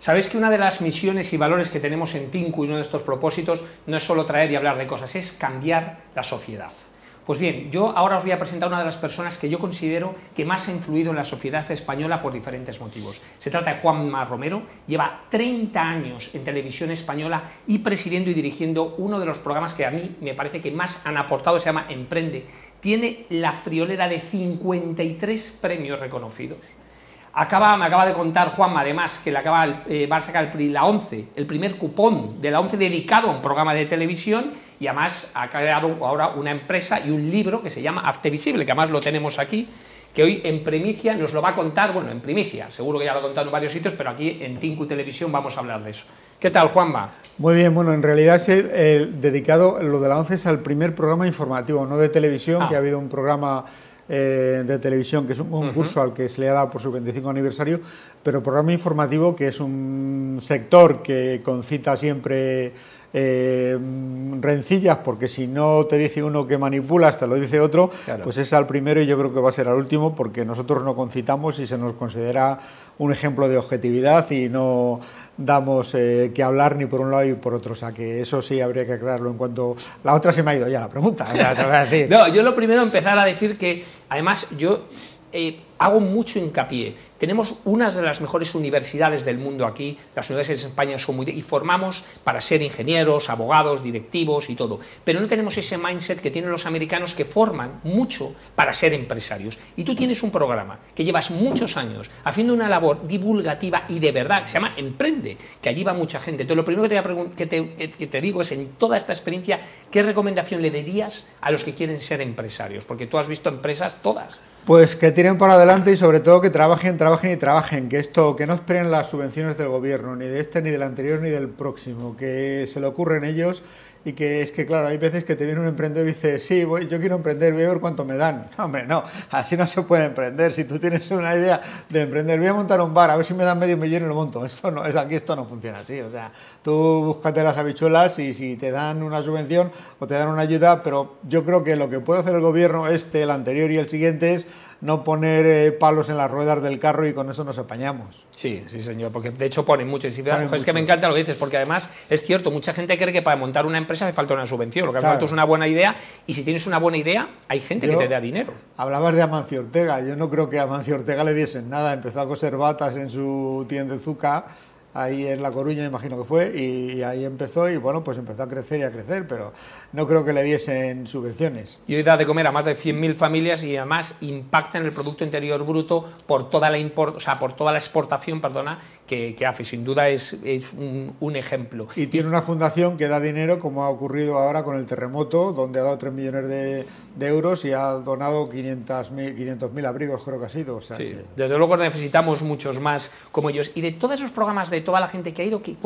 Sabéis que una de las misiones y valores que tenemos en Tinku y uno de estos propósitos no es solo traer y hablar de cosas, es cambiar la sociedad. Pues bien, yo ahora os voy a presentar una de las personas que yo considero que más ha influido en la sociedad española por diferentes motivos. Se trata de Juanma Romero, lleva 30 años en televisión española y presidiendo y dirigiendo uno de los programas que a mí me parece que más han aportado, se llama Emprende. Tiene la friolera de 53 premios reconocidos. Acaba, me acaba de contar Juanma, además, que le acaba, eh, va a sacar la 11, el primer cupón de la 11 dedicado a un programa de televisión y además ha creado ahora una empresa y un libro que se llama Afte Visible, que además lo tenemos aquí, que hoy en primicia nos lo va a contar, bueno, en primicia, seguro que ya lo ha contado en varios sitios, pero aquí en Tinku Televisión vamos a hablar de eso. ¿Qué tal, Juanma? Muy bien, bueno, en realidad es el, dedicado, lo de la 11 es al primer programa informativo, no de televisión, ah. que ha habido un programa eh, de televisión, que es un concurso al que se le ha dado por su 25 aniversario, pero programa informativo, que es un sector que concita siempre eh, rencillas, porque si no te dice uno que manipulas, te lo dice otro, pues es al primero y yo creo que va a ser al último, porque nosotros no concitamos y se nos considera un ejemplo de objetividad y no damos eh, que hablar ni por un lado y por otro. O sea, que eso sí habría que aclararlo en cuanto... La otra se me ha ido ya la pregunta, no, yo lo primero empezar a decir que, además, yo eh, hago mucho hincapié tenemos unas de las mejores universidades del mundo aquí, las universidades en España son muy... y formamos para ser ingenieros, abogados, directivos y todo, pero no tenemos ese mindset que tienen los americanos que forman mucho para ser empresarios. Y tú tienes un programa que llevas muchos años haciendo una labor divulgativa y de verdad, que se llama Emprende, que allí va mucha gente. Entonces lo primero que te, que te, que te digo es, en toda esta experiencia, ¿qué recomendación le darías a los que quieren ser empresarios? Porque tú has visto empresas todas. Pues que tiren para adelante y sobre todo que trabajen, trabajen y trabajen, que esto, que no esperen las subvenciones del gobierno, ni de este, ni del anterior, ni del próximo, que se le ocurren ellos y que es que, claro, hay veces que te viene un emprendedor y dice, sí, yo quiero emprender, voy a ver cuánto me dan. No, hombre, no, así no se puede emprender. Si tú tienes una idea de emprender, voy a montar un bar, a ver si me dan medio millón y lo monto. Esto no, es, aquí esto no funciona así. O sea, tú búscate las habichuelas y si te dan una subvención o te dan una ayuda, pero yo creo que lo que puede hacer el gobierno, este, el anterior y el siguiente, es no poner eh, palos en las ruedas del carro y con eso nos apañamos. Sí, sí, señor, porque de hecho ponen mucho. es que me encanta lo que dices, porque además es cierto, mucha gente cree que para montar una empresa hace falta una subvención, lo que hace falta es una buena idea, y si tienes una buena idea, hay gente que te da dinero. Hablabas de Amancio Ortega, yo no creo que a Amancio Ortega le diesen nada, empezó a coser batas en su tienda de Zucca ahí en La Coruña, imagino que fue, y, ahí empezó y bueno, pues empezó a crecer y a crecer, pero no creo que le diesen subvenciones. Y hoy da de comer a más de 100.000 familias y además impacta en el Producto Interior Bruto por toda la, import, o sea, por toda la exportación perdona, que, hace. Sin duda es, es un, ejemplo. Y tiene una fundación que da dinero, como ha ocurrido ahora con el terremoto, donde ha dado 3 millones de, euros y ha donado 500.000 abrigos, creo que ha sido. sí, desde luego necesitamos muchos más como ellos. Y de todos esos programas de toda la gente que ha ido, ¿qué,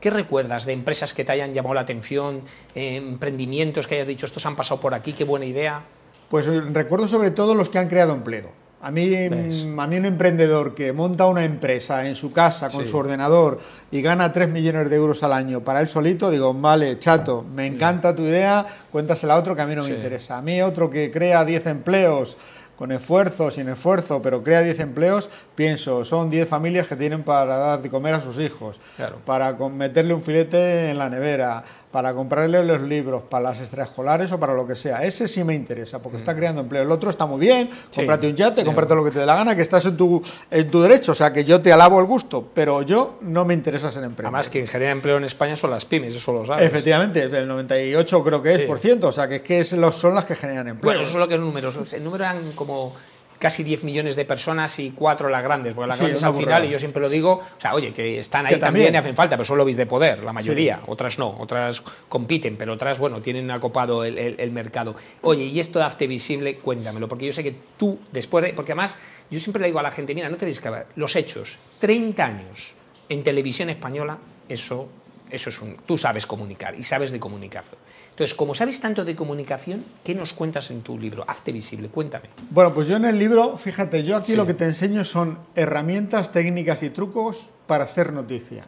qué, recuerdas de empresas que te hayan llamado la atención, eh, emprendimientos que hayas dicho, estos han pasado por aquí, qué buena idea? Pues eh, recuerdo sobre todo los que han creado empleo. A mí, mm, a mí un emprendedor que monta una empresa en su casa con su ordenador y gana 3 millones de euros al año para él solito, digo, vale, chato, me encanta tu idea, cuéntasela a otro que a mí no me interesa. A mí otro que crea 10 empleos con esfuerzo, sin esfuerzo, pero crea 10 empleos, pienso, son 10 familias que tienen para dar de comer a sus hijos, para meterle un filete en la nevera, para comprarle los libros, para las extraescolares o para lo que sea. Ese sí me interesa, porque está mm. creando empleo. El otro está muy bien, cómprate un yate, cómprate lo que te dé la gana, que estás en tu, en tu derecho, o sea, que yo te alabo el gusto, pero yo no me interesa ser emprendedor. Además, quien genera empleo en España son las pymes, eso lo sabes. Efectivamente, el 98 creo que es por ciento, o sea, que es que son las que generan empleo. Bueno, eso es lo que es números. El número eran como casi 10 millones de personas y cuatro las grandes, porque las grandes al final, y yo siempre lo digo, o sea, oye, que están ahí también, y hacen falta, pero solo veis de poder, la mayoría, otras no, otras compiten, pero otras, bueno, tienen acopado el, mercado. Oye, y esto de Afte Visible, cuéntamelo, porque yo sé que tú, después de, porque además, yo siempre le digo a la gente, mira, no te que los hechos, 30 años en televisión española, eso, eso es un, tú sabes comunicar y sabes de comunicarlo. Entonces, como sabes tanto de comunicación, ¿qué nos cuentas en tu libro? Hazte visible, cuéntame. Bueno, pues yo en el libro, fíjate, yo aquí lo que te enseño son herramientas, técnicas y trucos para ser noticia.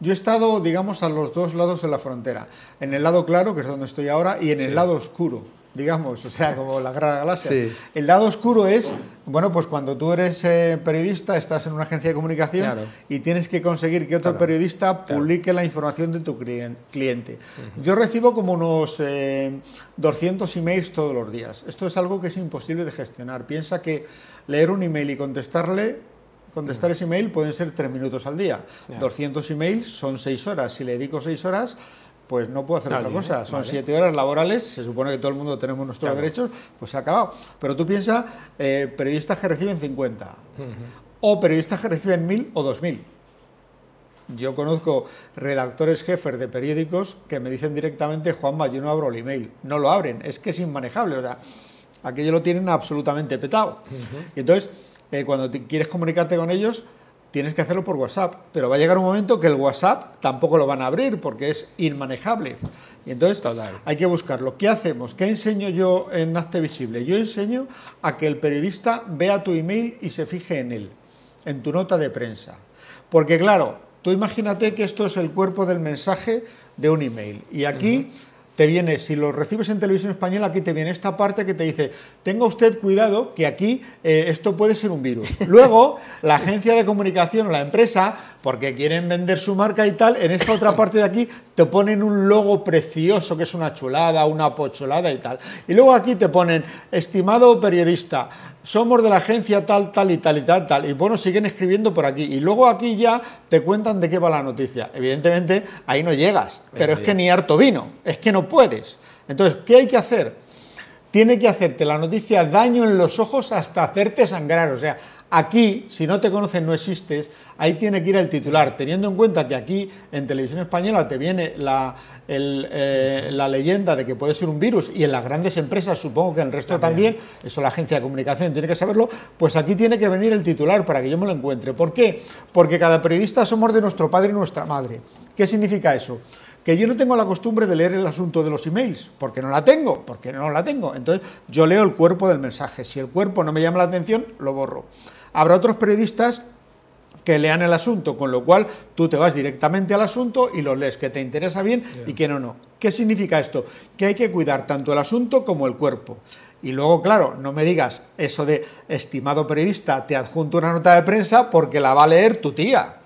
Yo he estado, digamos, a los dos lados de la frontera. En el lado claro, que es donde estoy ahora, y en el lado oscuro. Digamos, o sea, como la gran galaxia. El lado oscuro es, bueno, pues cuando tú eres eh, periodista, estás en una agencia de comunicación y tienes que conseguir que otro periodista publique la información de tu cliente. Yo recibo como unos 200 eh, emails todos los días. Esto es algo que es imposible de gestionar. Piensa que leer un email y contestarle contestar ese email pueden ser tres minutos al día. 200 emails son seis horas. Si le dedico seis horas, pues no puedo hacer otra cosa. Son siete horas laborales, se supone que todo el mundo tenemos nuestros derechos, pues se ha acabado. Pero tú piensas, eh, periodistas que reciben 50, o periodistas que reciben 1000 o 2000. Yo conozco redactores jefes de periódicos que me dicen directamente, Juanma, yo no abro el email. No lo abren, es que es inmanejable. O sea, aquello lo tienen absolutamente petado. Y entonces eh, cuando quieres comunicarte con ellos, tienes que hacerlo por WhatsApp, pero va a llegar un momento que el WhatsApp tampoco lo van a abrir porque es inmanejable. Y entonces hay que buscarlo. ¿Qué hacemos? ¿Qué enseño yo en Hazte Visible? Yo enseño a que el periodista vea tu email y se fije en él, en tu nota de prensa. Porque claro, tú imagínate que esto es el cuerpo del mensaje de un email. Y aquí te viene, si lo recibes en televisión española, aquí te viene esta parte que te dice, tenga usted cuidado que aquí eh, esto puede ser un virus. Luego, la agencia de comunicación o la empresa, porque quieren vender su marca y tal, en esta otra parte de aquí te ponen un logo precioso, que es una chulada, una pocholada y tal. Y luego aquí te ponen, estimado periodista, somos de la agencia tal, tal y tal y tal, tal. Y bueno, siguen escribiendo por aquí. Y luego aquí ya te cuentan de qué va la noticia. Evidentemente, ahí no llegas. Pero es que ni harto vino. Es que no puedes. Entonces, ¿qué hay que hacer? Tiene que hacerte la noticia daño en los ojos hasta hacerte sangrar. O sea, Aquí, si no te conocen, no existes, ahí tiene que ir el titular, teniendo en cuenta que aquí en televisión española te viene la, eh, la leyenda de que puede ser un virus y en las grandes empresas, supongo que en el resto también. eso la agencia de comunicación tiene que saberlo, pues aquí tiene que venir el titular para que yo me lo encuentre. ¿Por qué? Porque cada periodista somos de nuestro padre y nuestra madre. ¿Qué significa eso? Que yo no tengo la costumbre de leer el asunto de los emails, porque no la tengo, porque no la tengo. Entonces yo leo el cuerpo del mensaje. Si el cuerpo no me llama la atención, lo borro. Habrá otros periodistas que lean el asunto, con lo cual tú te vas directamente al asunto y lo lees, que te interesa bien y que no, no. ¿Qué significa esto? Que hay que cuidar tanto el asunto como el cuerpo. Y luego, claro, no me digas eso de, estimado periodista, te adjunto una nota de prensa porque la va a leer tu tía.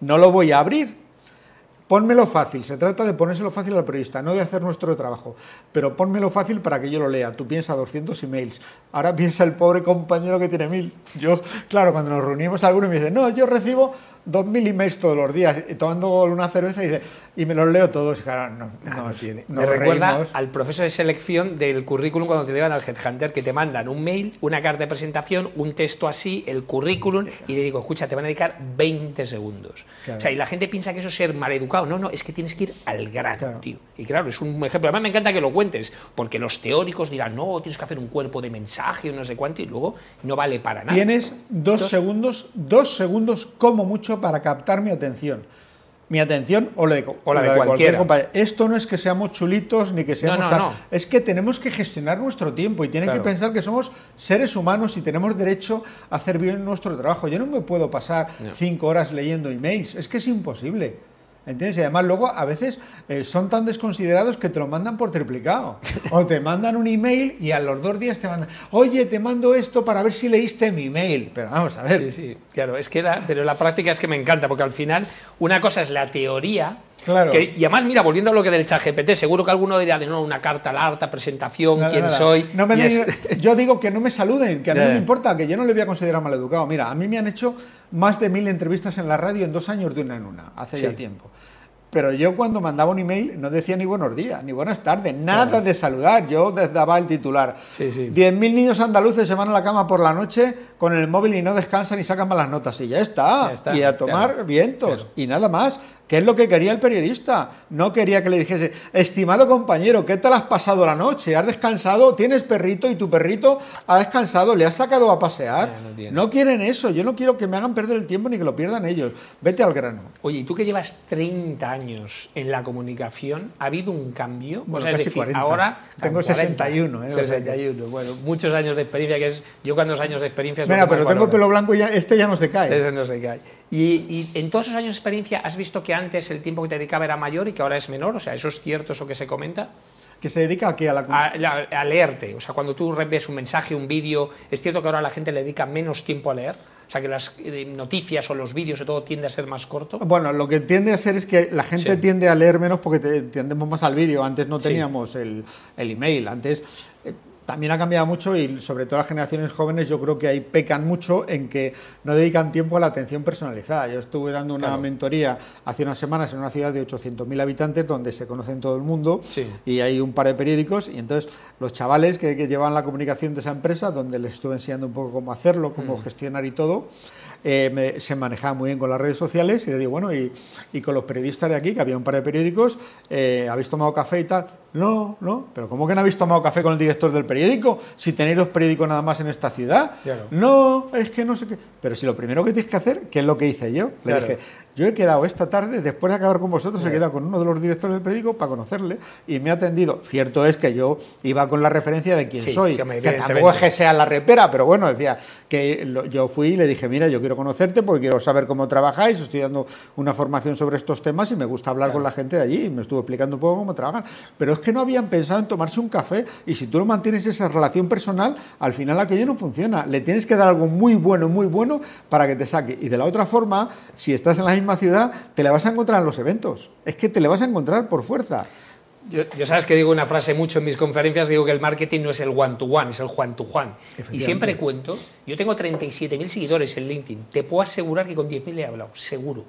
No lo voy a abrir, Pónmelo fácil, se trata de ponérselo fácil al periodista, no de hacer nuestro trabajo, pero pónmelo fácil para que yo lo lea. Tú piensas 200 emails, ahora piensa el pobre compañero que tiene mil. Yo, claro, cuando nos reunimos alguno me dice, no, yo recibo 2.000 emails todos los días, tomando una cerveza y, dice, y me los leo todos. Claro, no, no, tiene. me recuerda al proceso de selección del currículum cuando te llevan al Headhunter, que te mandan un mail, una carta de presentación, un texto así, el currículum, y le digo, escucha, te van a dedicar 20 segundos. O sea, y la gente piensa que eso es ser maleducado. No, no, es que tienes que ir al grano, tío. Y claro, es un ejemplo. Además, me encanta que lo cuentes, porque los teóricos dirán, no, tienes que hacer un cuerpo de mensaje o no sé cuánto, y luego no vale para nada. Tienes dos segundos, dos segundos como mucho para captar mi atención. Mi atención o la de, cualquier compañero. Esto no es que seamos chulitos ni que seamos Es que tenemos que gestionar nuestro tiempo y tiene que pensar que somos seres humanos y tenemos derecho a hacer bien nuestro trabajo. Yo no me puedo pasar cinco horas leyendo emails. Es que es imposible. ¿Entiendes? Y además luego a veces eh, son tan desconsiderados que te lo mandan por triplicado. O te mandan un email y a los dos días te mandan, oye, te mando esto para ver si leíste mi email. Pero vamos a ver. Sí, sí, claro, es que la, pero la práctica es que me encanta, porque al final una cosa es la teoría. Claro. y además, mira, volviendo a lo que del chat GPT, seguro que alguno dirá de no, una carta larga, presentación, quién soy. No Yo digo que no me saluden, que a mí no me importa, que yo no le voy a considerar maleducado. Mira, a mí me han hecho más de mil entrevistas en la radio en dos años de una en una, hace ya tiempo. Pero yo cuando mandaba un email no decía ni buenos días, ni buenas tardes, nada de saludar. Yo daba el titular. Sí, sí. 10.000 niños andaluces se van a la cama por la noche con el móvil y no descansan y sacan malas notas. Y ya está. y a tomar vientos. Y nada más. ¿Qué es lo que quería el periodista? No quería que le dijese, estimado compañero, ¿qué tal has pasado la noche? ¿Has descansado? ¿Tienes perrito y tu perrito ha descansado? ¿Le has sacado a pasear? no, quieren eso. Yo no quiero que me hagan perder el tiempo ni que lo pierdan ellos. Vete al grano. Oye, ¿y tú que llevas 30 años en la comunicación, ha habido un cambio? Bueno, casi 40. Ahora tengo 61. ¿eh? 61. Bueno, muchos años de experiencia, que es yo cuando años de experiencia... Mira, pero tengo pelo blanco y ya, este ya no se cae. Ese no se cae. Y, en todos esos años de experiencia, ¿has visto que antes el tiempo que te dedicaba era mayor y que ahora es menor? O sea, ¿eso es cierto, eso que se comenta? ¿Que se dedica a qué? A, la... a, leerte. O sea, cuando tú ves un mensaje, un vídeo, ¿es cierto que ahora la gente le dedica menos tiempo a leer? O sea, que las eh, noticias o los vídeos y todo tiende a ser más corto. Bueno, lo que tiende a ser es que la gente tiende a leer menos porque tendemos más al vídeo. Antes no teníamos el, el, email. Antes eh, también ha cambiado mucho y sobre todo las generaciones jóvenes yo creo que ahí pecan mucho en que no dedican tiempo a la atención personalizada. Yo estuve dando una mentoría hace unas semanas en una ciudad de 800.000 habitantes donde se conocen todo el mundo y hay un par de periódicos y entonces los chavales que, llevan la comunicación de esa empresa, donde les estuve enseñando un poco cómo hacerlo, cómo mm. gestionar y todo, eh, se manejaba muy bien con las redes sociales y le digo, bueno, y, con los periodistas de aquí, que había un par de periódicos, eh, ¿habéis tomado café y tal? No, no, pero ¿cómo que no habéis tomado café con el director del periódico? Si tenéis dos periódicos nada más en esta ciudad. No, es que no sé qué. Pero si lo primero que tienes que hacer, ¿qué es lo que hice yo, le dije, yo he quedado esta tarde, después de acabar con vosotros, he quedado con uno de los directores del periódico para conocerle y me ha atendido. Cierto es que yo iba con la referencia de quién soy, que, tampoco es que sea la repera, pero bueno, decía que yo fui y le dije, mira, yo quiero conocerte porque quiero saber cómo trabajáis, estoy dando una formación sobre estos temas y me gusta hablar con la gente de allí y me estuvo explicando un poco cómo trabajan. Pero es que no habían pensado en tomarse un café y si tú no mantienes esa relación personal, al final aquello no funciona. Le tienes que dar algo muy bueno, muy bueno para que te saque. Y de la otra forma, si estás en la misma ciudad, te la vas a encontrar en los eventos. Es que te la vas a encontrar por fuerza. Yo, sabes que digo una frase mucho en mis conferencias, digo que el marketing no es el one-to-one, es el juan-to-juan. Y siempre cuento, yo tengo 37.000 seguidores en LinkedIn, te puedo asegurar que con 10.000 he hablado, seguro.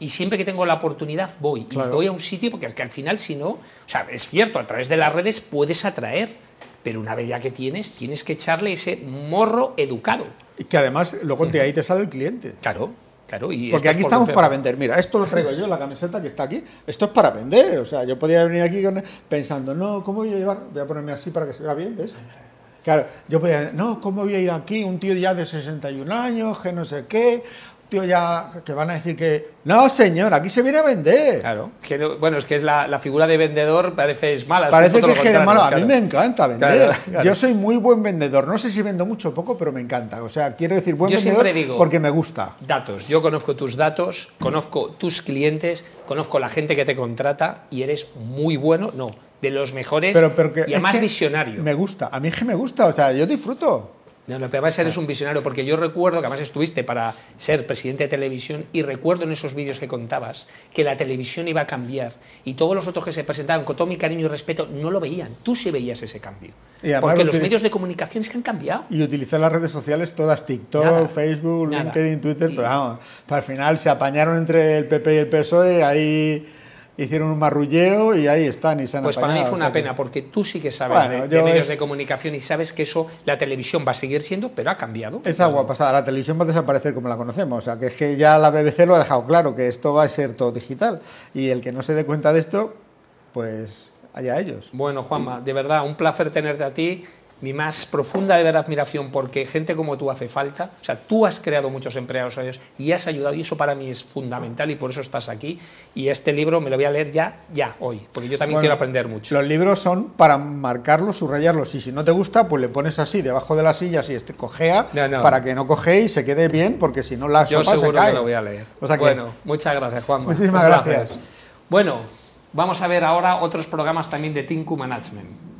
Y siempre que tengo la oportunidad voy. Y voy a un sitio porque al final si no, o sea, es cierto, a través de las redes puedes atraer, pero una vez ya que tienes, tienes que echarle ese morro educado. Y que además luego te, ahí te sale el cliente. Claro. Claro, y Porque aquí estamos para vender. Mira, esto lo traigo yo, la camiseta que está aquí. Esto es para vender. O sea, yo podía venir aquí pensando, no, ¿cómo voy a llevar? Voy a ponerme así para que se vea bien, ¿ves? Claro, yo podía, no, ¿cómo voy a ir aquí? Un tío ya de 61 años, que no sé qué, tío ya que van a decir que no señor aquí se viene a vender claro bueno es que es la, figura de vendedor parece es mala parece que es, malo. A mí me encanta vender. Yo soy muy buen vendedor. No sé si vendo mucho o poco pero me encanta. O sea quiero decir buen vendedor porque me gusta. Datos. Yo conozco tus datos conozco tus clientes conozco la gente que te contrata y eres muy bueno no de los mejores y además visionario. me gusta. A mí es que me gusta. O sea yo disfruto no, lo que va a ser es un visionario, porque yo recuerdo que además estuviste para ser presidente de televisión y recuerdo en esos vídeos que contabas que la televisión iba a cambiar y todos los otros que se presentaban con todo mi cariño y respeto no lo veían. Tú sí veías ese cambio. porque los medios de comunicación es que han cambiado. Y utilizar las redes sociales todas, TikTok, Facebook, LinkedIn, Twitter, pero vamos, al final se apañaron entre el PP y el PSOE, ahí hicieron un marrulleo y ahí están y se han Pues para mí fue una pena, porque tú sí que sabes de, medios de comunicación y sabes que eso, la televisión va a seguir siendo, pero ha cambiado. Es agua pasada, la televisión va a desaparecer como la conocemos, o sea, que es que ya la BBC lo ha dejado claro, que esto va a ser todo digital, y el que no se dé cuenta de esto, pues allá ellos. Bueno, Juanma, de verdad, un placer tenerte a ti mi más profunda de ver admiración porque gente como tú hace falta. O sea, tú has creado muchos empleados y has ayudado y eso para mí es fundamental y por eso estás aquí. Y este libro me lo voy a leer ya, ya, hoy, porque yo también quiero aprender mucho. Los libros son para marcarlos, subrayarlos y si no te gusta, pues le pones así debajo de la silla, así este cojea, para que no coge y se quede bien, porque si no la sopa yo seguro se cae. Que lo voy a leer. bueno, muchas gracias, Juan. Muchísimas gracias. Bueno, vamos a ver ahora otros programas también de Tinku Management.